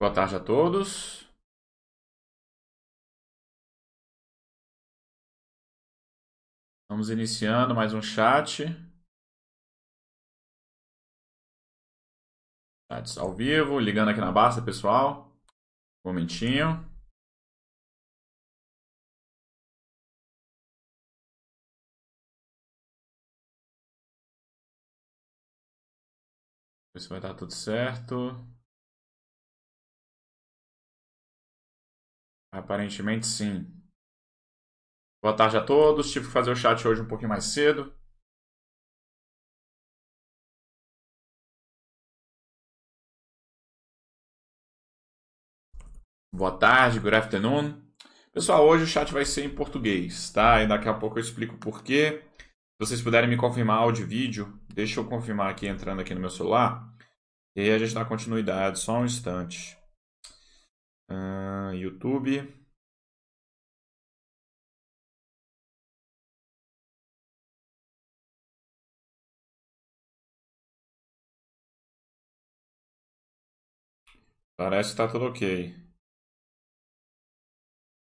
Boa tarde a todos. Vamos iniciando mais um chat. Chats ao vivo, ligando aqui na Basta, pessoal. Um momentinho. Ver se vai dar tudo certo. Aparentemente sim. Boa tarde a todos. Tive que fazer o chat hoje um pouquinho mais cedo. Boa tarde, good afternoon. Pessoal, hoje o chat vai ser em português, tá? E daqui a pouco eu explico por quê. Se vocês puderem me confirmar áudio e vídeo, deixa eu confirmar aqui entrando aqui no meu celular. E aí a gente dá continuidade, só um instante. Uh, YouTube. Parece que tá tudo ok.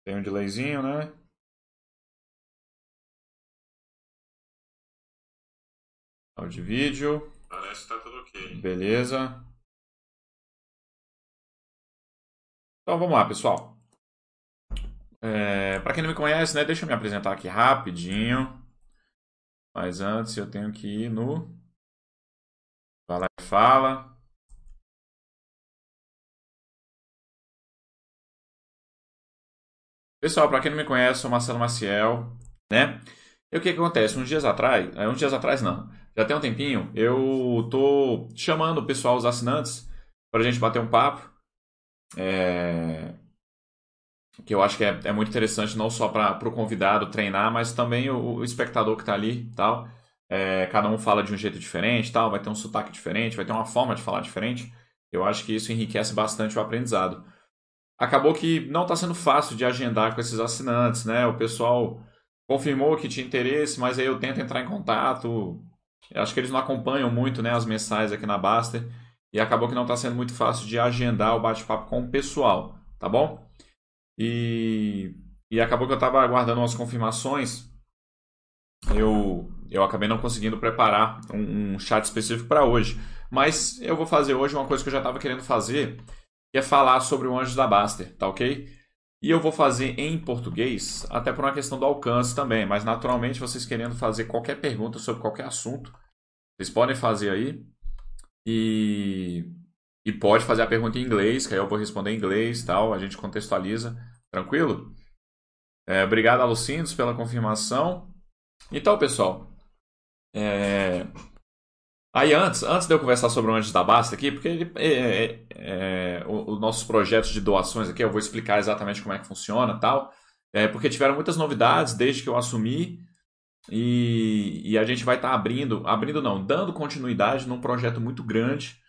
Tem um delayzinho, né? Áudio e vídeo. Parece que tá tudo ok. Beleza. Então vamos lá, pessoal. É, Para quem não me conhece, né, deixa eu me apresentar aqui rapidinho. Mas antes eu tenho que ir no Fala Fala. Pessoal, para quem não me conhece, sou Marcelo Maciel, né? E o que, que acontece? Uns dias atrás, é, uns dias atrás não, já tem um tempinho, eu tô chamando o pessoal, os assinantes, para a gente bater um papo. É... Que eu acho que é, é muito interessante não só para o convidado treinar, mas também o, o espectador que está ali tal. É, cada um fala de um jeito diferente, tal, vai ter um sotaque diferente, vai ter uma forma de falar diferente. Eu acho que isso enriquece bastante o aprendizado acabou que não está sendo fácil de agendar com esses assinantes, né? O pessoal confirmou que tinha interesse, mas aí eu tento entrar em contato. Eu acho que eles não acompanham muito né, as mensagens aqui na Baster e acabou que não está sendo muito fácil de agendar o bate-papo com o pessoal, tá bom? E, e acabou que eu estava aguardando umas confirmações. Eu, eu acabei não conseguindo preparar um, um chat específico para hoje. Mas eu vou fazer hoje uma coisa que eu já estava querendo fazer, que é falar sobre o Anjos da Baster, tá ok? E eu vou fazer em português, até por uma questão do alcance também, mas naturalmente vocês querendo fazer qualquer pergunta sobre qualquer assunto, vocês podem fazer aí. E, e pode fazer a pergunta em inglês, que aí eu vou responder em inglês tal, a gente contextualiza. Tranquilo? É, obrigado, Alucindos, pela confirmação. Então, pessoal, é, Aí antes, antes de eu conversar sobre o Anjos da Basta aqui, porque ele, é, é, é, os nossos projetos de doações aqui, eu vou explicar exatamente como é que funciona tal, é, porque tiveram muitas novidades desde que eu assumi e, e a gente vai estar tá abrindo, abrindo não, dando continuidade num projeto muito grande.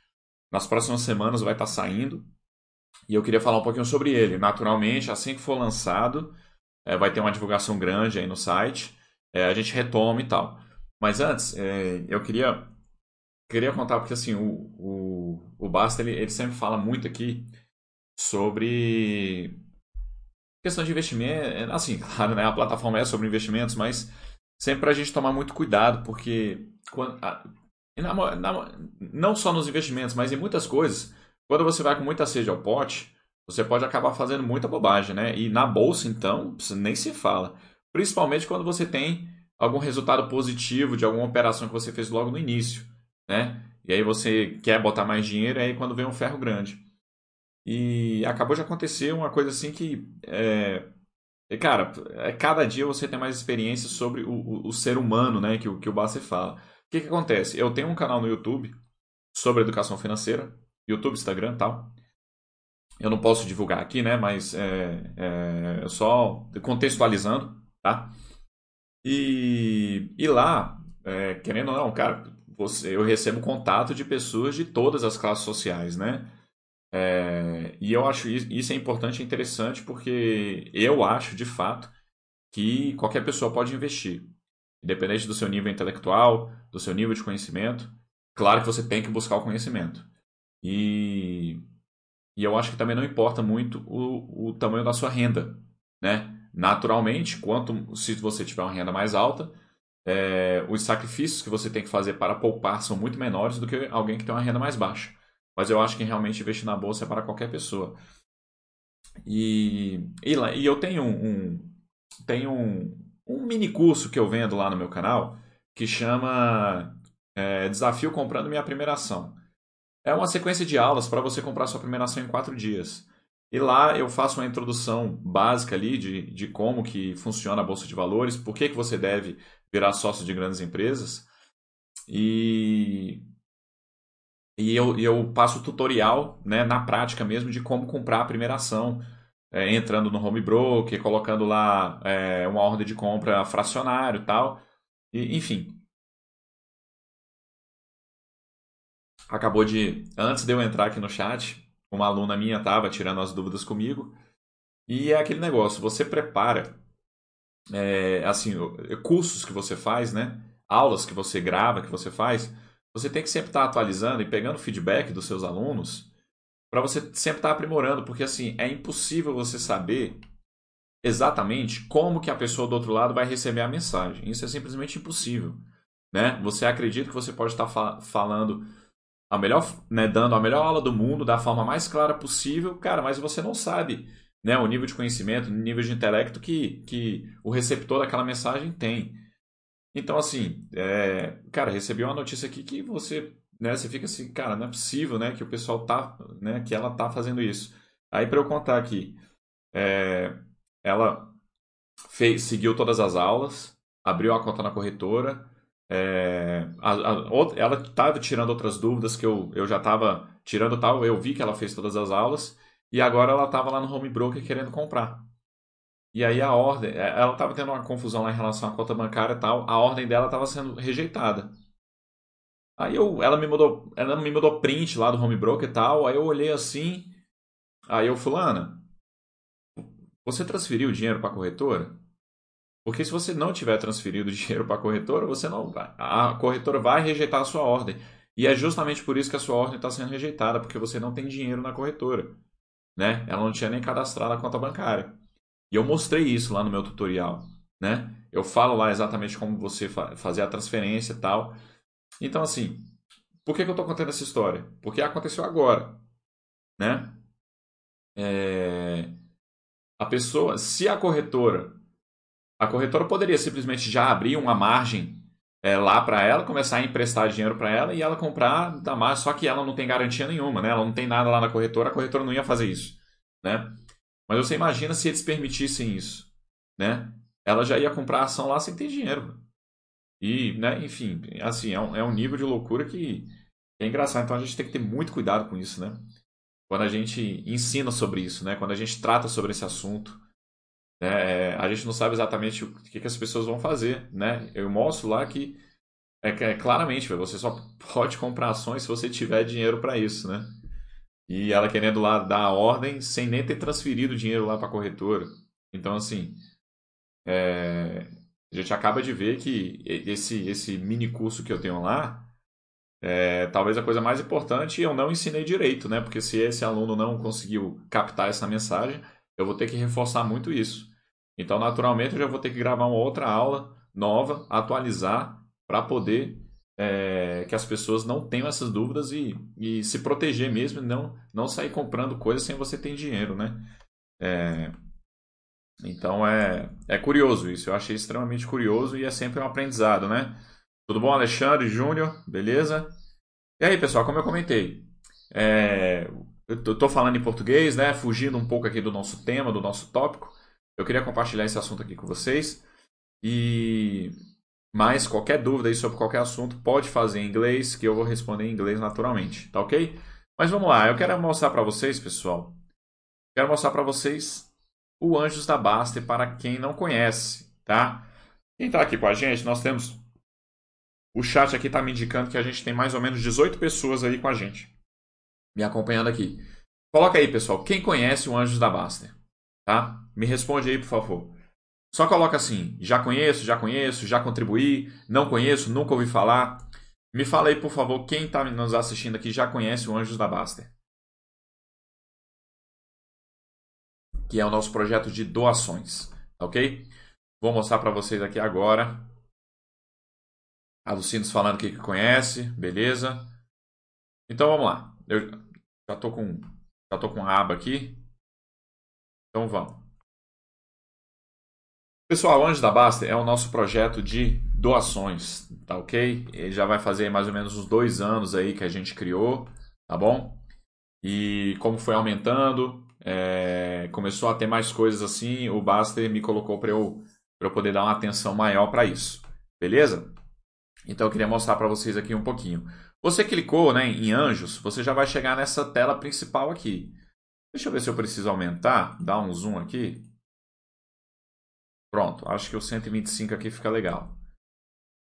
Nas próximas semanas vai estar tá saindo e eu queria falar um pouquinho sobre ele. Naturalmente, assim que for lançado, é, vai ter uma divulgação grande aí no site, é, a gente retoma e tal. Mas antes, eu queria queria contar, porque assim, o, o, o Basta, ele, ele sempre fala muito aqui sobre questão de investimento. É, assim, claro, né, a plataforma é sobre investimentos, mas sempre para a gente tomar muito cuidado, porque quando, a, na, na, não só nos investimentos, mas em muitas coisas, quando você vai com muita sede ao pote, você pode acabar fazendo muita bobagem, né? E na bolsa, então, nem se fala. Principalmente quando você tem algum resultado positivo de alguma operação que você fez logo no início né? E aí você quer botar mais dinheiro, aí quando vem um ferro grande. E acabou de acontecer uma coisa assim que, é, cara, é, cada dia você tem mais experiência sobre o, o, o ser humano, né? Que, que o Basser fala. O que, que acontece? Eu tenho um canal no YouTube sobre educação financeira, YouTube, Instagram tal. Eu não posso divulgar aqui, né? Mas é, é, só contextualizando, tá? E, e lá, é, querendo ou não, cara, você, eu recebo contato de pessoas de todas as classes sociais, né? É, e eu acho isso, isso é importante e interessante porque eu acho, de fato, que qualquer pessoa pode investir. Independente do seu nível intelectual, do seu nível de conhecimento. Claro que você tem que buscar o conhecimento. E, E eu acho que também não importa muito o, o tamanho da sua renda, né? Naturalmente, quanto se você tiver uma renda mais alta, é, os sacrifícios que você tem que fazer para poupar são muito menores do que alguém que tem uma renda mais baixa. Mas eu acho que realmente investir na bolsa é para qualquer pessoa. E, e, e eu tenho um, um, tenho um, um mini curso que eu vendo lá no meu canal que chama é, Desafio Comprando Minha Primeira Ação. É uma sequência de aulas para você comprar sua primeira ação em quatro dias. E lá eu faço uma introdução básica ali de, de como que funciona a Bolsa de Valores, por que, que você deve virar sócio de grandes empresas. E, e eu, eu passo tutorial né, na prática mesmo de como comprar a primeira ação, é, entrando no home broker, colocando lá é, uma ordem de compra fracionário tal. E, enfim. Acabou de. Antes de eu entrar aqui no chat, uma aluna minha estava tirando as dúvidas comigo. E é aquele negócio, você prepara é, assim, cursos que você faz, né? Aulas que você grava, que você faz, você tem que sempre estar atualizando e pegando feedback dos seus alunos para você sempre estar aprimorando, porque assim, é impossível você saber exatamente como que a pessoa do outro lado vai receber a mensagem. Isso é simplesmente impossível, né? Você acredita que você pode estar fa falando a melhor, né, dando a melhor aula do mundo da forma mais clara possível, cara, mas você não sabe né, o nível de conhecimento, o nível de intelecto que, que o receptor daquela mensagem tem. Então, assim, é, cara, recebi uma notícia aqui que você, né, você fica assim, cara, não é possível, né, que o pessoal tá, né, que ela tá fazendo isso. Aí, para eu contar aqui, é, ela fez, seguiu todas as aulas, abriu a conta na corretora, é, a, a, ela estava tirando outras dúvidas que eu, eu já estava tirando tal, eu vi que ela fez todas as aulas, e agora ela estava lá no home broker querendo comprar. E aí a ordem, é, ela estava tendo uma confusão lá em relação à conta bancária e tal, a ordem dela estava sendo rejeitada. Aí eu, ela me mandou, ela me mandou print lá do home broker e tal, aí eu olhei assim, aí eu fulana, você transferiu o dinheiro para a corretora? Porque se você não tiver transferido dinheiro para a corretora, você não vai, a corretora vai rejeitar a sua ordem. E é justamente por isso que a sua ordem está sendo rejeitada, porque você não tem dinheiro na corretora né? Ela não tinha nem cadastrado a conta bancária. E eu mostrei isso lá no meu tutorial, né? Eu falo lá exatamente como você fa fazer a transferência e tal. Então, assim, por que, que eu estou contando essa história? Porque aconteceu agora, né? É... A pessoa, se a corretora, a corretora poderia simplesmente já abrir uma margem é, lá para ela, começar a emprestar dinheiro para ela e ela comprar da margem, só que ela não tem garantia nenhuma, né? Ela não tem nada lá na corretora, a corretora não ia fazer isso, né? Mas você imagina se eles permitissem isso, né? Ela já ia comprar ação lá sem ter dinheiro. E, né, enfim, assim, é um, é um nível de loucura que é engraçado. Então a gente tem que ter muito cuidado com isso, né? Quando a gente ensina sobre isso, né? Quando a gente trata sobre esse assunto, né? É, a gente não sabe exatamente o que, que as pessoas vão fazer. Né? Eu mostro lá que é, é claramente você só pode comprar ações se você tiver dinheiro para isso. Né? E ela querendo lá dar a ordem sem nem ter transferido dinheiro lá para a corretora. Então, assim, é, a gente acaba de ver que esse, esse mini curso que eu tenho lá, é, talvez a coisa mais importante eu não ensinei direito, né? Porque se esse aluno não conseguiu captar essa mensagem, eu vou ter que reforçar muito isso. Então, naturalmente, eu já vou ter que gravar uma outra aula nova, atualizar, para poder é, que as pessoas não tenham essas dúvidas e, e se proteger mesmo, não, não sair comprando coisas sem você ter dinheiro, né? É, então é, é curioso isso, eu achei extremamente curioso e é sempre um aprendizado, né? Tudo bom, Alexandre, Júnior, beleza? E aí, pessoal, como eu comentei, é, eu estou falando em português, né? Fugindo um pouco aqui do nosso tema, do nosso tópico. Eu queria compartilhar esse assunto aqui com vocês. E mas qualquer dúvida aí sobre qualquer assunto, pode fazer em inglês, que eu vou responder em inglês naturalmente, tá ok? Mas vamos lá, eu quero mostrar para vocês, pessoal. Quero mostrar para vocês o Anjos da Baster para quem não conhece, tá? Quem está aqui com a gente, nós temos o chat aqui está me indicando que a gente tem mais ou menos 18 pessoas aí com a gente, me acompanhando aqui. Coloca aí, pessoal, quem conhece o Anjos da Baster, tá? Me responde aí, por favor. Só coloca assim: já conheço, já conheço, já contribuí, não conheço, nunca ouvi falar. Me fala aí, por favor, quem está nos assistindo aqui já conhece o Anjos da Baster. que é o nosso projeto de doações, ok? Vou mostrar para vocês aqui agora. A Lucinos falando que conhece, beleza? Então vamos lá. Eu já tô com já tô com a aba aqui. Então vamos. Pessoal, Anjos da Basta é o nosso projeto de doações, tá ok? Ele já vai fazer mais ou menos uns dois anos aí que a gente criou, tá bom? E como foi aumentando, é, começou a ter mais coisas assim, o Baster me colocou para eu, eu poder dar uma atenção maior para isso, beleza? Então eu queria mostrar para vocês aqui um pouquinho. Você clicou né, em Anjos, você já vai chegar nessa tela principal aqui. Deixa eu ver se eu preciso aumentar, dar um zoom aqui. Pronto, acho que o 125 aqui fica legal.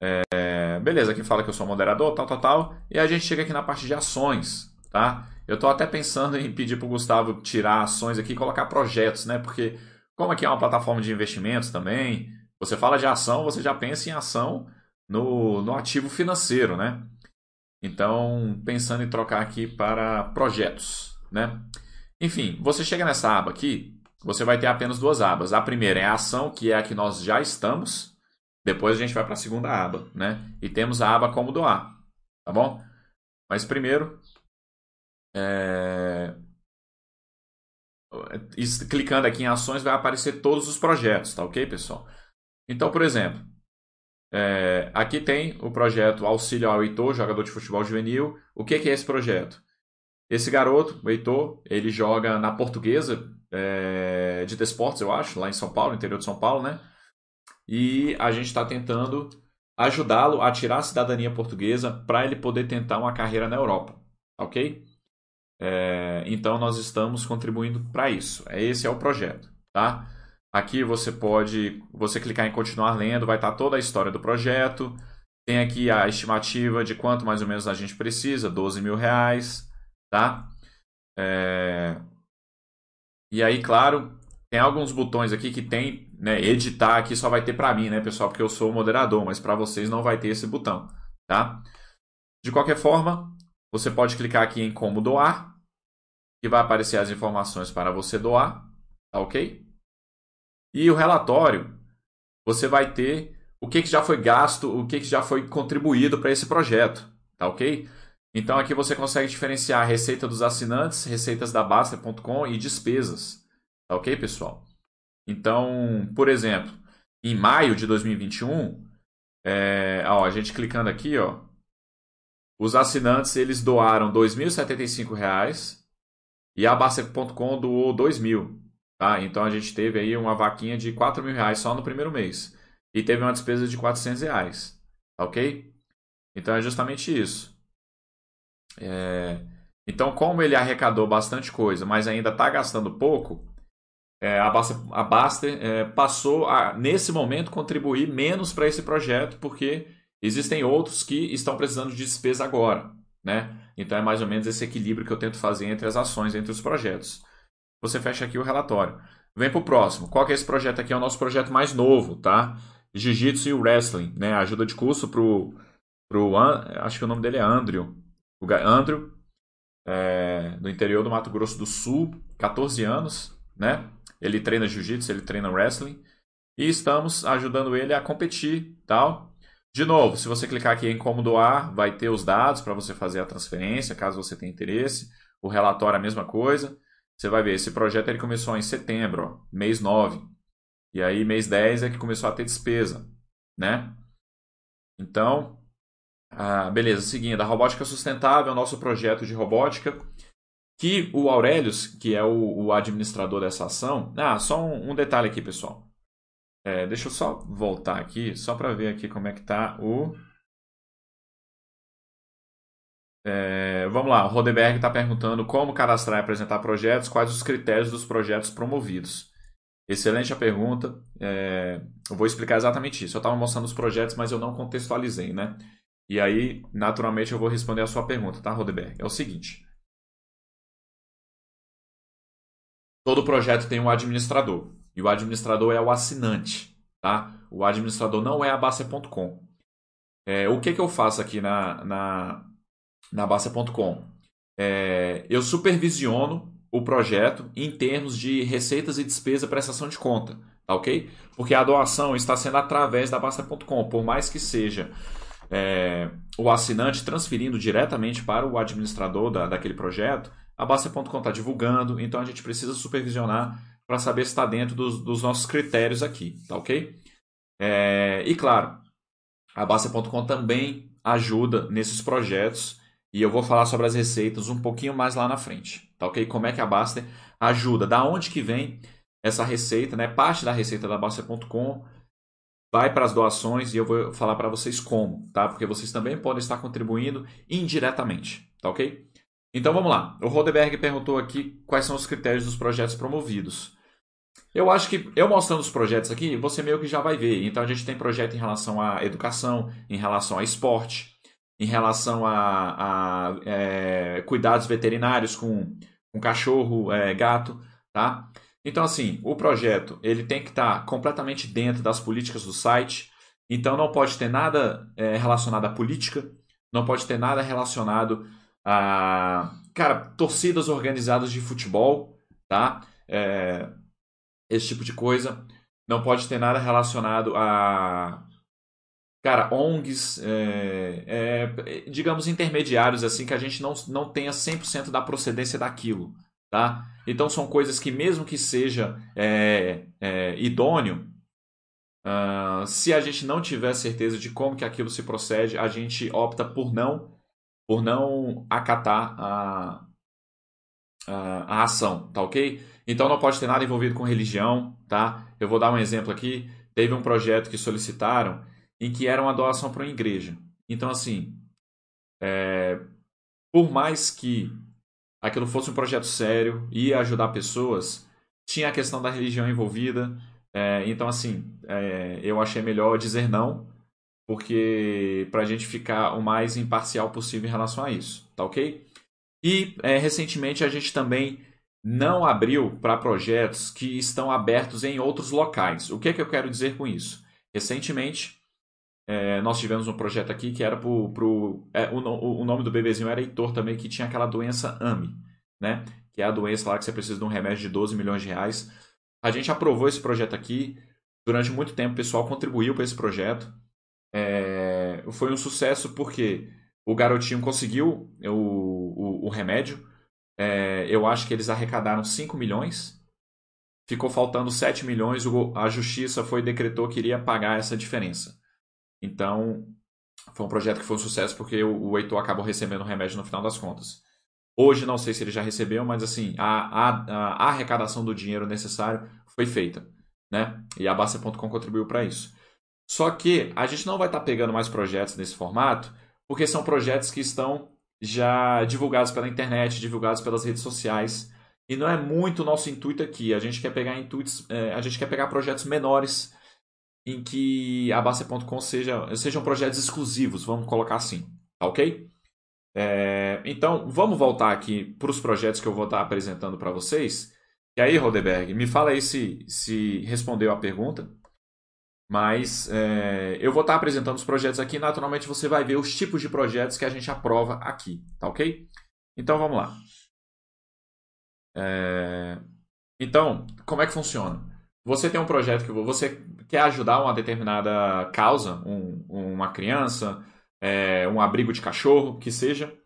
É, beleza, aqui fala que eu sou moderador, tal, tal, tal. E a gente chega aqui na parte de ações, tá? Eu estou até pensando em pedir para o Gustavo tirar ações aqui e colocar projetos, né? Porque como aqui é uma plataforma de investimentos também, você fala de ação, você já pensa em ação no, no ativo financeiro, né? Então, pensando em trocar aqui para projetos, né? Enfim, você chega nessa aba aqui, você vai ter apenas duas abas. A primeira é a ação, que é a que nós já estamos. Depois a gente vai para a segunda aba, né? E temos a aba como doar, tá bom? Mas primeiro, é... Clicando aqui em ações vai aparecer todos os projetos, tá ok, pessoal? Então, por exemplo, é... aqui tem o projeto Auxílio ao Heitor, jogador de futebol juvenil. O que, que é esse projeto? Esse garoto, o Heitor, ele joga na portuguesa é, de desportos, eu acho, lá em São Paulo, interior de São Paulo, né? E a gente está tentando ajudá-lo a tirar a cidadania portuguesa para ele poder tentar uma carreira na Europa, ok? É, então nós estamos contribuindo para isso. É, esse é o projeto, tá? Aqui você pode, você clicar em continuar lendo, vai estar tá toda a história do projeto. Tem aqui a estimativa de quanto mais ou menos a gente precisa, 12 mil reais tá? É... E aí, claro, tem alguns botões aqui que tem, né, editar aqui só vai ter para mim, né, pessoal, porque eu sou o moderador, mas para vocês não vai ter esse botão, tá? De qualquer forma, você pode clicar aqui em como doar, que vai aparecer as informações para você doar, tá ok? E o relatório, você vai ter o que, que já foi gasto, o que, que já foi contribuído para esse projeto, tá ok? Então aqui você consegue diferenciar a receita dos assinantes, receitas da Basta.com e despesas. Tá ok, pessoal? Então, por exemplo, em maio de 2021, é, ó, a gente clicando aqui, ó, os assinantes eles doaram R$ 2.075 e a Basta.com doou R$ 2.000. Tá? Então a gente teve aí uma vaquinha de R$ 4.000 só no primeiro mês. E teve uma despesa de 400 reais, tá ok? Então é justamente isso. É, então, como ele arrecadou bastante coisa, mas ainda está gastando pouco, é, a Baster, a Baster é, passou a, nesse momento, contribuir menos para esse projeto, porque existem outros que estão precisando de despesa agora. Né? Então, é mais ou menos esse equilíbrio que eu tento fazer entre as ações, entre os projetos. Você fecha aqui o relatório. Vem para o próximo. Qual que é esse projeto aqui? É o nosso projeto mais novo, tá? Jiu-Jitsu e Wrestling, né? Ajuda de curso pro, pro acho que o nome dele é Andrew, o Andrew, é, do interior do Mato Grosso do Sul, 14 anos, né? Ele treina jiu-jitsu, ele treina wrestling e estamos ajudando ele a competir, tal. De novo, se você clicar aqui em como doar, vai ter os dados para você fazer a transferência, caso você tenha interesse. O relatório a mesma coisa. Você vai ver, esse projeto ele começou em setembro, ó, mês 9. E aí mês 10 é que começou a ter despesa, né? Então, ah, beleza, seguindo. A robótica sustentável é nosso projeto de robótica. Que o Aurelius, que é o, o administrador dessa ação. Ah, só um, um detalhe aqui, pessoal. É, deixa eu só voltar aqui, só para ver aqui como é que está o. É, vamos lá, o Rodeberg está perguntando como cadastrar e apresentar projetos, quais os critérios dos projetos promovidos. Excelente a pergunta. É, eu vou explicar exatamente isso. Eu estava mostrando os projetos, mas eu não contextualizei, né? E aí, naturalmente, eu vou responder a sua pergunta, tá, Rodeberg? É o seguinte. Todo projeto tem um administrador. E o administrador é o assinante, tá? O administrador não é a Baster.com. É, o que, que eu faço aqui na, na, na Baster.com? É, eu supervisiono o projeto em termos de receitas e despesa prestação de conta, tá ok? Porque a doação está sendo através da Basta.com, por mais que seja é, o assinante transferindo diretamente para o administrador da, daquele projeto, a Basta.com está divulgando, então a gente precisa supervisionar para saber se está dentro dos, dos, nossos critérios aqui, tá ok? É, e claro, a Basta.com também ajuda nesses projetos e eu vou falar sobre as receitas um pouquinho mais lá na frente, tá ok? Como é que a Baster ajuda, da onde que vem essa receita, né? Parte da receita da Baster.com vai para as doações e eu vou falar para vocês como, tá? Porque vocês também podem estar contribuindo indiretamente, tá ok? Então vamos lá. O Rodeberg perguntou aqui quais são os critérios dos projetos promovidos. Eu acho que eu mostrando os projetos aqui, você meio que já vai ver. Então a gente tem projeto em relação à educação, em relação a esporte, em relação a, a é, cuidados veterinários com, com cachorro, é, gato, tá? Então, assim, o projeto ele tem que estar tá completamente dentro das políticas do site. Então, não pode ter nada é, relacionado à política, não pode ter nada relacionado a, cara, torcidas organizadas de futebol, tá? É, esse tipo de coisa. Não pode ter nada relacionado a cara, ONGs, é, é, digamos, intermediários, assim, que a gente não, não tenha 100% da procedência daquilo, tá? Então, são coisas que, mesmo que seja é, é, idôneo, uh, se a gente não tiver certeza de como que aquilo se procede, a gente opta por não, por não acatar a, a, a ação, tá ok? Então, não pode ter nada envolvido com religião, tá? Eu vou dar um exemplo aqui. Teve um projeto que solicitaram em que era uma doação para uma igreja. Então, assim, é, por mais que aquilo fosse um projeto sério ia ajudar pessoas, tinha a questão da religião envolvida. É, então, assim, é, eu achei melhor dizer não, porque para a gente ficar o mais imparcial possível em relação a isso, tá ok? E é, recentemente a gente também não abriu para projetos que estão abertos em outros locais. O que, é que eu quero dizer com isso? Recentemente é, nós tivemos um projeto aqui que era pro, pro é, o, o, nome do bebezinho era Heitor também, que tinha aquela doença AMI, né? Que é a doença lá que você precisa de um remédio de 12 milhões de reais. A gente aprovou esse projeto aqui. Durante muito tempo o pessoal contribuiu para esse projeto. É, foi um sucesso porque o garotinho conseguiu o, o, o remédio. É, eu acho que eles arrecadaram 5 milhões. Ficou faltando 7 milhões. a justiça foi decretou que iria pagar essa diferença. Então, foi um projeto que foi um sucesso porque o, Heitor acabou recebendo o remédio no final das contas. Hoje não sei se ele já recebeu, mas assim, a, a, a arrecadação do dinheiro necessário foi feita. Né? E a Basta.com contribuiu para isso. Só que a gente não vai estar tá pegando mais projetos nesse formato, porque são projetos que estão já divulgados pela internet, divulgados pelas redes sociais. E não é muito o nosso intuito aqui. A gente quer pegar intuitos, é, a gente quer pegar projetos menores em que a Basta.com seja, sejam projetos exclusivos, vamos colocar assim, tá ok? É, então, vamos voltar aqui para os projetos que eu vou estar apresentando para vocês. E aí, Rodeberg, me fala aí se, se respondeu a pergunta. Mas é, eu vou estar apresentando os projetos aqui. Naturalmente, você vai ver os tipos de projetos que a gente aprova aqui, tá ok? Então, vamos lá. É, então, como é que funciona? Você tem um projeto que você quer ajudar uma determinada causa, um, uma criança, é, um abrigo de cachorro, que seja,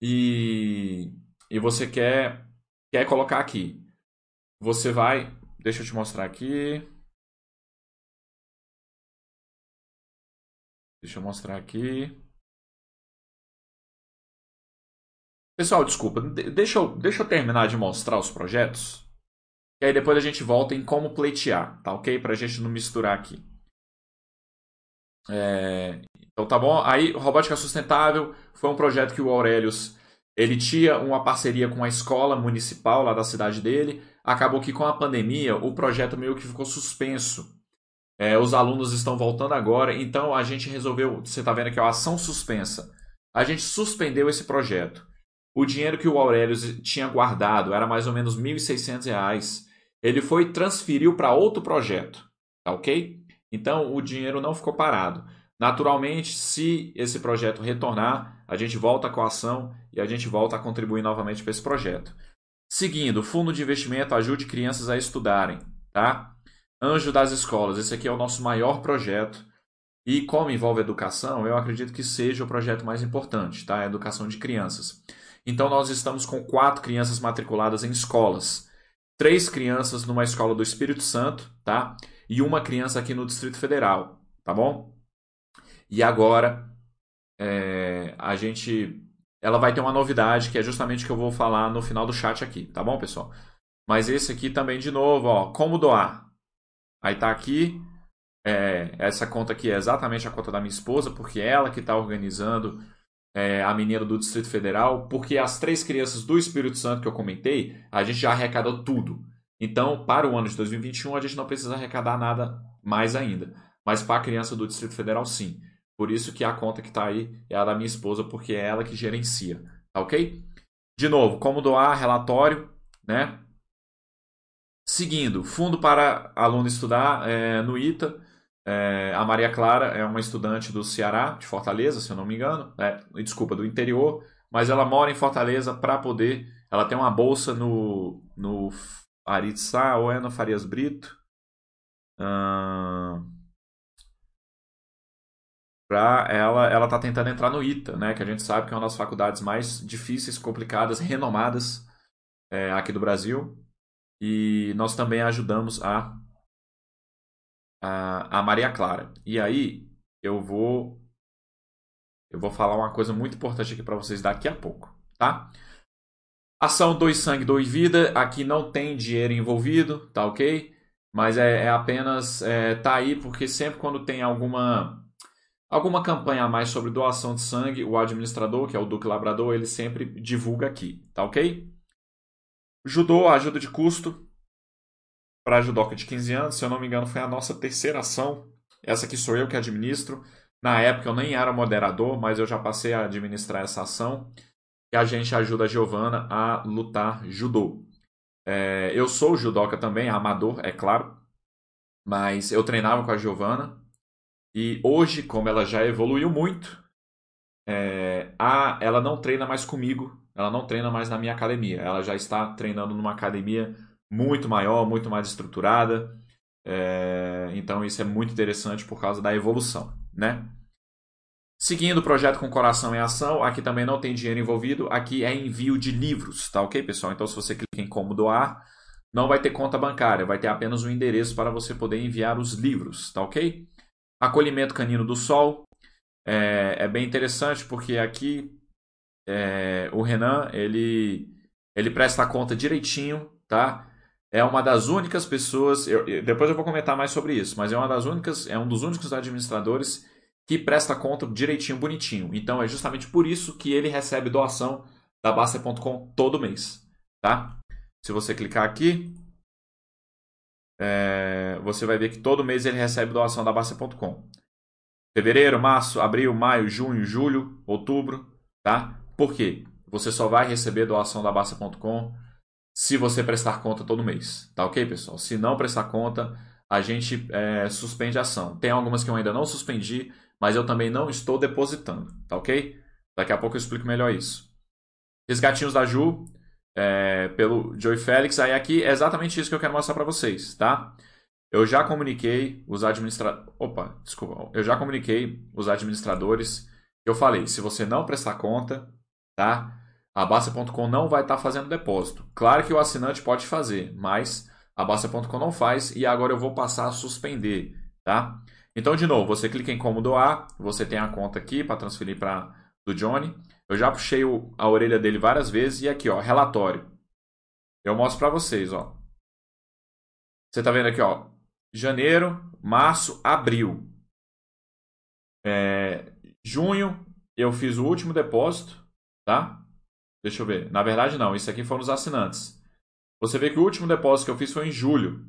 e, e você quer, quer colocar aqui. Você vai. Deixa eu te mostrar aqui. Deixa eu mostrar aqui. Pessoal, desculpa, deixa eu, deixa eu terminar de mostrar os projetos. E aí depois a gente volta em como pleitear, tá ok? Pra gente não misturar aqui. É... Então tá bom. Aí, Robótica Sustentável foi um projeto que o Aurelius ele tinha uma parceria com a escola municipal lá da cidade dele. Acabou que com a pandemia o projeto meio que ficou suspenso. É, os alunos estão voltando agora, então a gente resolveu. Você está vendo aqui, a ação suspensa. A gente suspendeu esse projeto. O dinheiro que o Aurelius tinha guardado era mais ou menos R$ 1.600 ele foi transferiu para outro projeto, tá ok? Então o dinheiro não ficou parado. Naturalmente, se esse projeto retornar, a gente volta com a ação e a gente volta a contribuir novamente para esse projeto. Seguindo, fundo de investimento ajude crianças a estudarem, tá? Anjo das escolas, esse aqui é o nosso maior projeto. E como envolve educação, eu acredito que seja o projeto mais importante, tá? A educação de crianças. Então nós estamos com quatro crianças matriculadas em escolas. Três crianças numa escola do Espírito Santo, tá? E uma criança aqui no Distrito Federal, tá bom? E agora é, a gente ela vai ter uma novidade que é justamente o que eu vou falar no final do chat aqui, tá bom, pessoal? Mas esse aqui também, de novo, ó, como doar. Aí tá aqui, é, essa conta aqui é exatamente a conta da minha esposa, porque é ela que está organizando é, a menina do Distrito Federal, porque as três crianças do Espírito Santo que eu comentei, a gente já arrecadou tudo. Então, para o ano de 2021, a gente não precisa arrecadar nada mais ainda. Mas para a criança do Distrito Federal, sim. Por isso que a conta que está aí é a da minha esposa, porque é ela que gerencia. Tá ok? De novo, como doar relatório, né? Seguindo, fundo para aluno estudar é, no ITA. É, a Maria Clara é uma estudante do Ceará, de Fortaleza, se eu não me engano. É, desculpa, do interior. Mas ela mora em Fortaleza para poder. Ela tem uma bolsa no, no Aritsá ou é no Farias Brito. Para ela, ela está tentando entrar no ITA, né? Que a gente sabe que é uma das faculdades mais difíceis, complicadas, renomadas é, aqui do Brasil. E nós também ajudamos a, a, a Maria Clara. E aí eu vou eu vou falar uma coisa muito importante aqui para vocês daqui a pouco, tá? Ação Dois Sangue, Dois Vida. Aqui não tem dinheiro envolvido, tá ok? Mas é, é apenas é, tá aí porque sempre quando tem alguma Alguma campanha a mais sobre doação de sangue, o administrador, que é o Duque Labrador, ele sempre divulga aqui, tá ok? Judô, ajuda de custo para a judoca de 15 anos, se eu não me engano, foi a nossa terceira ação. Essa aqui sou eu que administro. Na época eu nem era moderador, mas eu já passei a administrar essa ação. E a gente ajuda a Giovana a lutar judô. É, eu sou judoca também, amador, é claro. Mas eu treinava com a Giovana e hoje, como ela já evoluiu muito, é, a, ela não treina mais comigo, ela não treina mais na minha academia. Ela já está treinando numa academia muito maior, muito mais estruturada. É, então isso é muito interessante por causa da evolução, né? Seguindo o projeto com coração em ação, aqui também não tem dinheiro envolvido, aqui é envio de livros, tá ok, pessoal? Então se você clica em como doar, não vai ter conta bancária, vai ter apenas um endereço para você poder enviar os livros, tá ok? Acolhimento canino do sol. É, é bem interessante porque aqui é, o Renan ele, ele presta conta direitinho, tá? É uma das únicas pessoas. Eu, depois eu vou comentar mais sobre isso, mas é uma das únicas, é um dos únicos administradores que presta conta direitinho, bonitinho. Então é justamente por isso que ele recebe doação da Baster.com todo mês, tá? Se você clicar aqui, é, você vai ver que todo mês ele recebe doação da Basta.com. Fevereiro, março, abril, maio, junho, julho, outubro, tá? Por quê? Você só vai receber doação da Basta.com se você prestar conta todo mês, tá ok, pessoal? Se não prestar conta, a gente é, suspende a ação. Tem algumas que eu ainda não suspendi, mas eu também não estou depositando, tá ok? Daqui a pouco eu explico melhor isso. Resgatinhos da Ju, é, pelo Joey Félix. Aí aqui é exatamente isso que eu quero mostrar para vocês, tá? Eu já comuniquei os administradores. Opa, desculpa. Eu já comuniquei os administradores. Eu falei, se você não prestar conta, tá? A Basta.com não vai estar tá fazendo depósito. Claro que o assinante pode fazer, mas a Basta.com não faz e agora eu vou passar a suspender, tá? Então, de novo, você clica em como doar, você tem a conta aqui para transferir para do Johnny. Eu já puxei o, a orelha dele várias vezes e aqui, ó, relatório. Eu mostro para vocês, ó. Você tá vendo aqui, ó, janeiro, março, abril. É, junho, eu fiz o último depósito, tá? Deixa eu ver. Na verdade, não. Isso aqui foram os assinantes. Você vê que o último depósito que eu fiz foi em julho,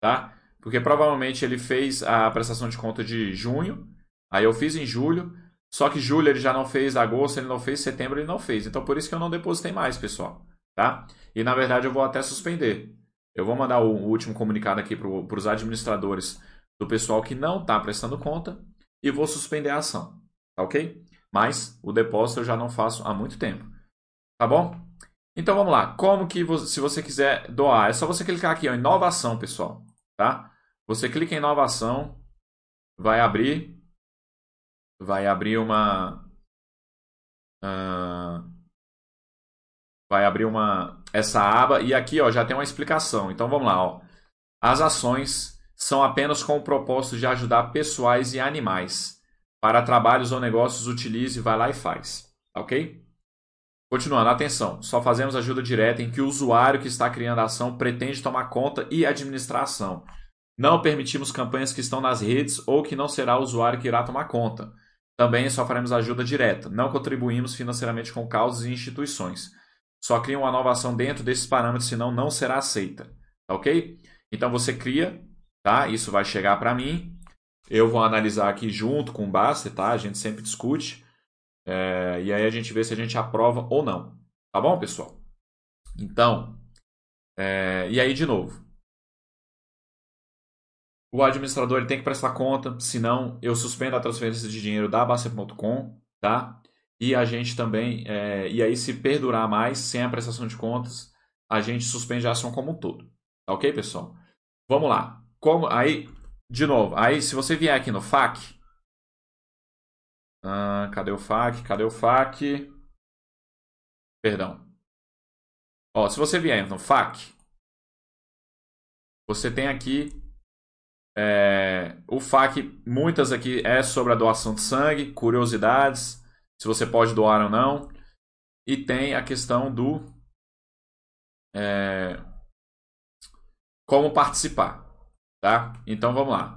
tá? Porque provavelmente ele fez a prestação de conta de junho. Aí eu fiz em julho. Só que julho ele já não fez, agosto ele não fez, setembro ele não fez. Então por isso que eu não depositei mais, pessoal. Tá? E na verdade eu vou até suspender. Eu vou mandar o último comunicado aqui para os administradores do pessoal que não está prestando conta e vou suspender a ação. Tá ok? Mas o depósito eu já não faço há muito tempo. Tá bom? Então vamos lá. Como que você, se você quiser doar, é só você clicar aqui em inovação, pessoal, tá? Você clica em inovação, vai abrir, vai abrir uma, uh, vai abrir uma essa aba e aqui ó já tem uma explicação. Então vamos lá, ó. As ações são apenas com o propósito de ajudar pessoais e animais. Para trabalhos ou negócios, utilize, vai lá e faz. Ok? Continuando, atenção, só fazemos ajuda direta em que o usuário que está criando a ação pretende tomar conta e administrar a ação. Não permitimos campanhas que estão nas redes ou que não será o usuário que irá tomar conta. Também só faremos ajuda direta. Não contribuímos financeiramente com causas e instituições. Só cria uma nova ação dentro desses parâmetros, senão não será aceita. Tá ok? Então você cria, tá? Isso vai chegar para mim. Eu vou analisar aqui junto com o Baster, tá? A gente sempre discute. É, e aí a gente vê se a gente aprova ou não. Tá bom, pessoal? Então, é, e aí de novo. O administrador ele tem que prestar conta, senão eu suspendo a transferência de dinheiro da Basta.com, tá? E a gente também, é, e aí se perdurar mais, sem a prestação de contas, a gente suspende a ação como um todo. Tá ok, pessoal? Vamos lá. Como, aí, de novo, aí se você vier aqui no FAQ, ah, cadê o FAQ? Cadê o FAQ? Perdão. Ó, se você vier no FAQ, você tem aqui é, o FAQ, muitas aqui é sobre a doação de sangue, curiosidades, se você pode doar ou não. E tem a questão do é, como participar, tá? Então vamos lá.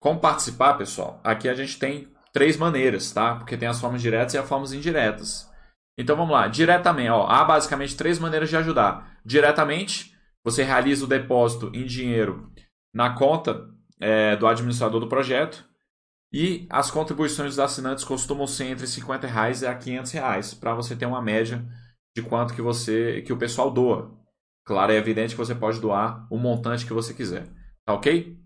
Como participar, pessoal? Aqui a gente tem três maneiras, tá? Porque tem as formas diretas e as formas indiretas. Então vamos lá, diretamente, ó, há basicamente três maneiras de ajudar. Diretamente, você realiza o depósito em dinheiro na conta é, do administrador do projeto e as contribuições dos assinantes costumam ser entre 50 reais a 500 reais para você ter uma média de quanto que você que o pessoal doa. Claro, é evidente que você pode doar o montante que você quiser, tá ok?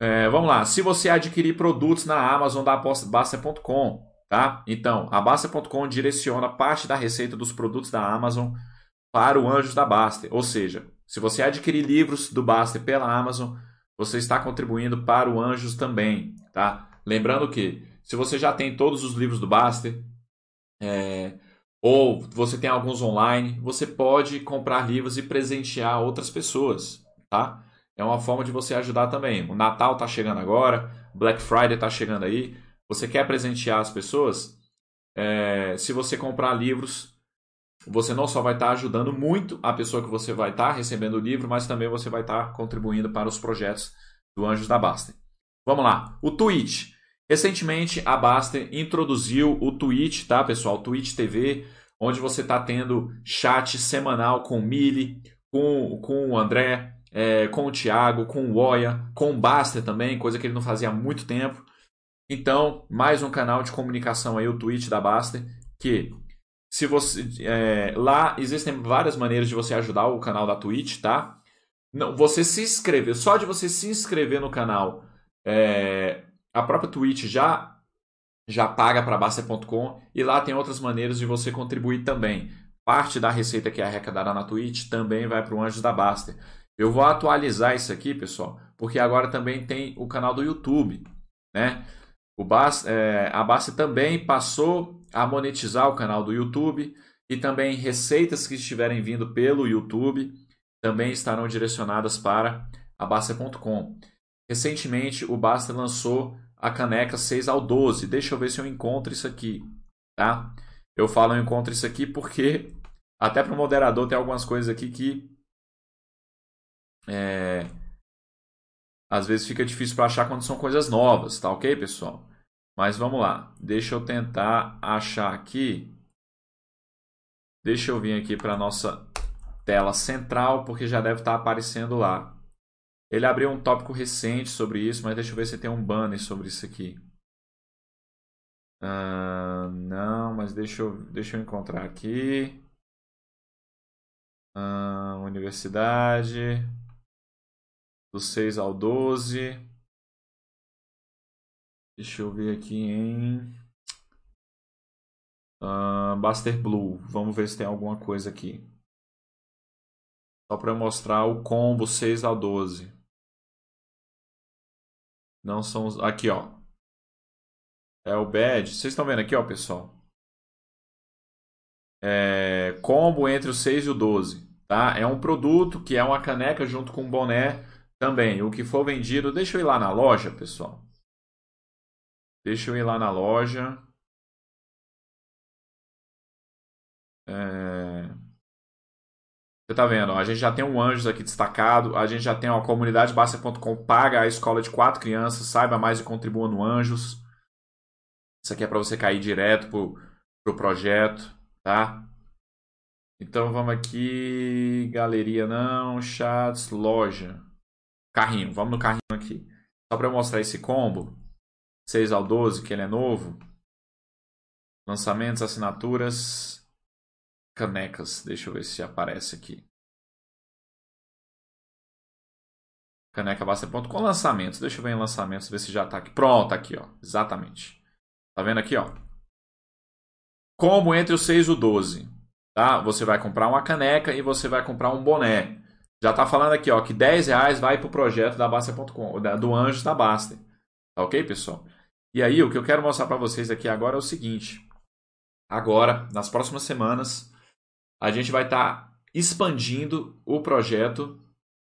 É, vamos lá. Se você adquirir produtos na Amazon da Basta.com, tá? Então, a Basta.com direciona parte da receita dos produtos da Amazon para o Anjos da Basta. Ou seja, se você adquirir livros do Basta pela Amazon, você está contribuindo para o Anjos também, tá? Lembrando que se você já tem todos os livros do Basta, é, ou você tem alguns online, você pode comprar livros e presentear outras pessoas, tá? É uma forma de você ajudar também. O Natal está chegando agora, Black Friday está chegando aí. Você quer presentear as pessoas? É, se você comprar livros, você não só vai estar tá ajudando muito a pessoa que você vai estar tá recebendo o livro, mas também você vai estar tá contribuindo para os projetos do Anjos da Baster. Vamos lá, o Twitch. Recentemente a Baster introduziu o Twitch, tá, pessoal? Twitch TV, onde você está tendo chat semanal com o Mili, com, com o André, é, com o Thiago, com o Oya, com o Baster também, coisa que ele não fazia há muito tempo. Então, mais um canal de comunicação aí, o Twitch da Baster, que se você é, lá existem várias maneiras de você ajudar o canal da Twitch, tá? Não, você se inscrever, só de você se inscrever no canal, é, a própria Twitch já já paga para Baster.com e lá tem outras maneiras de você contribuir também. Parte da receita que é arrecadada na Twitch também vai para o Anjos da Baster. Eu vou atualizar isso aqui, pessoal, porque agora também tem o canal do YouTube, né? O Bas, é, a Basta também passou a monetizar o canal do YouTube e também receitas que estiverem vindo pelo YouTube também estarão direcionadas para a Basta.com. Recentemente, o Basta lançou a caneca 6 ao 12. Deixa eu ver se eu encontro isso aqui, tá? Eu falo eu encontro isso aqui porque até para o moderador tem algumas coisas aqui que é, às vezes fica difícil para achar quando são coisas novas, tá ok, pessoal? Mas vamos lá, deixa eu tentar achar aqui. Deixa eu vir aqui para nossa tela central, porque já deve estar aparecendo lá. Ele abriu um tópico recente sobre isso, mas deixa eu ver se tem um banner sobre isso aqui. Uh, não, mas deixa eu, deixa eu encontrar aqui. Uh, universidade do 6 ao 12. Deixa eu ver aqui em. Uh, Buster Blue. Vamos ver se tem alguma coisa aqui. Só para mostrar o combo 6 ao 12. Não são os... Aqui, ó. É o badge. Vocês estão vendo aqui, ó, pessoal? É... Combo entre o 6 e o 12. Tá? É um produto que é uma caneca junto com um boné também. O que for vendido... Deixa eu ir lá na loja, pessoal. Deixa eu ir lá na loja. É... Você tá vendo? A gente já tem um Anjos aqui destacado. A gente já tem a comunidade Basta.com paga a escola de quatro crianças. Saiba mais e contribua no Anjos. Isso aqui é para você cair direto pro, pro projeto, tá? Então vamos aqui. Galeria não. Chats, loja. Carrinho. Vamos no carrinho aqui. Só para mostrar esse combo. 6 ao 12, que ele é novo. Lançamentos, assinaturas canecas. Deixa eu ver se aparece aqui. Caneca com lançamentos. Deixa eu ver em lançamentos, ver se já está aqui. Pronto, aqui, ó. Exatamente. Tá vendo aqui, ó? Como entre o 6 e o 12. Tá? Você vai comprar uma caneca e você vai comprar um boné. Já tá falando aqui, ó, que 10 reais vai pro projeto da Baster.com, do Anjos da Baster. Tá ok, pessoal? E aí, o que eu quero mostrar para vocês aqui agora é o seguinte. Agora, nas próximas semanas, a gente vai estar tá expandindo o projeto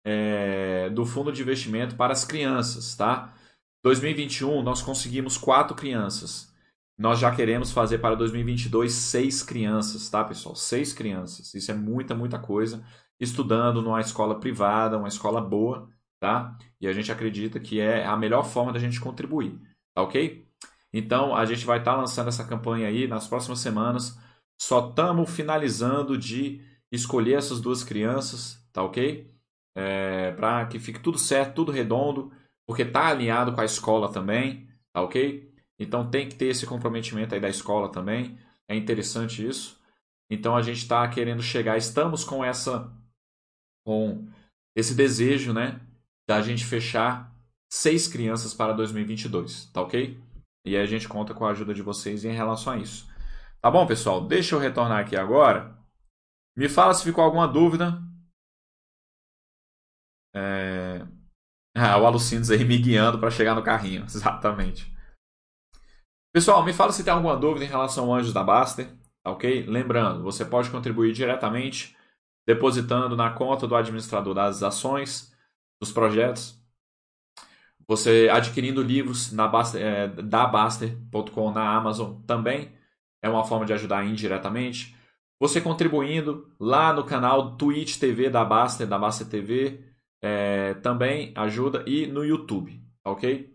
é, do fundo de investimento para as crianças, tá? 2021 nós conseguimos quatro crianças. Nós já queremos fazer para 2022 seis crianças, tá, pessoal? Seis crianças. Isso é muita, muita coisa. Estudando numa escola privada, uma escola boa, tá? E a gente acredita que é a melhor forma da gente contribuir, tá ok? Então a gente vai estar tá lançando essa campanha aí nas próximas semanas. Só estamos finalizando de escolher essas duas crianças, tá ok? É, para que fique tudo certo, tudo redondo, porque tá alinhado com a escola também, tá ok? Então tem que ter esse comprometimento aí da escola também. É interessante isso. Então a gente está querendo chegar, estamos com essa, com esse desejo, né, da gente fechar seis crianças para 2022, tá ok? E aí a gente conta com a ajuda de vocês em relação a isso. Tá bom, pessoal? Deixa eu retornar aqui agora. Me fala se ficou alguma dúvida. É... Ah, o Alucindos aí me guiando para chegar no carrinho. Exatamente. Pessoal, me fala se tem alguma dúvida em relação ao Anjos da Baster. Tá ok? Lembrando, você pode contribuir diretamente depositando na conta do administrador das ações, dos projetos. Você adquirindo livros na Baster, é, da Baster.com na Amazon também é uma forma de ajudar indiretamente. Você contribuindo lá no canal Twitch TV da Baster, da Baster TV, é, também ajuda. E no YouTube, ok?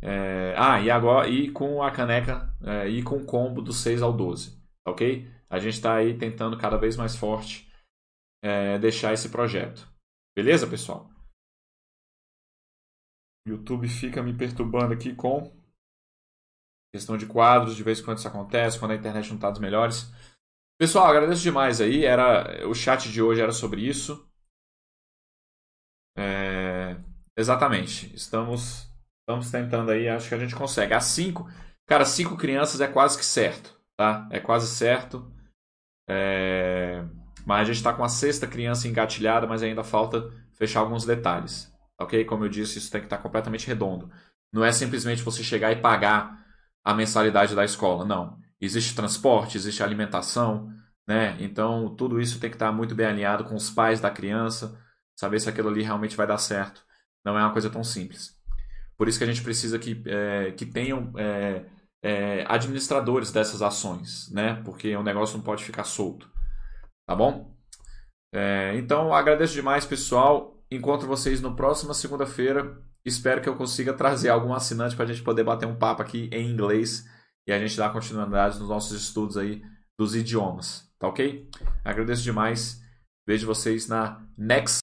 É, ah, e agora e com a caneca e com o combo do 6 ao 12, ok? A gente está aí tentando cada vez mais forte é, deixar esse projeto. Beleza, pessoal? YouTube fica me perturbando aqui com Questão de quadros, de vez em quando isso acontece, quando a internet não está dos melhores. Pessoal, agradeço demais aí. Era, o chat de hoje era sobre isso. É, exatamente. Estamos, estamos tentando aí, acho que a gente consegue. As cinco, cara, cinco crianças é quase que certo, tá? É quase certo. É, mas a gente está com a sexta criança engatilhada, mas ainda falta fechar alguns detalhes. Ok? Como eu disse, isso tem que estar tá completamente redondo. Não é simplesmente você chegar e pagar a mensalidade da escola. Não. Existe transporte, existe alimentação, né? Então, tudo isso tem que estar muito bem alinhado com os pais da criança, saber se aquilo ali realmente vai dar certo. Não é uma coisa tão simples. Por isso que a gente precisa que, é, que tenham é, é, administradores dessas ações, né? Porque o negócio não pode ficar solto. Tá bom? É, então, agradeço demais, pessoal. Encontro vocês no próxima segunda-feira Espero que eu consiga trazer algum assinante para a gente poder bater um papo aqui em inglês e a gente dar continuidade nos nossos estudos aí dos idiomas, tá ok? Agradeço demais. Vejo vocês na next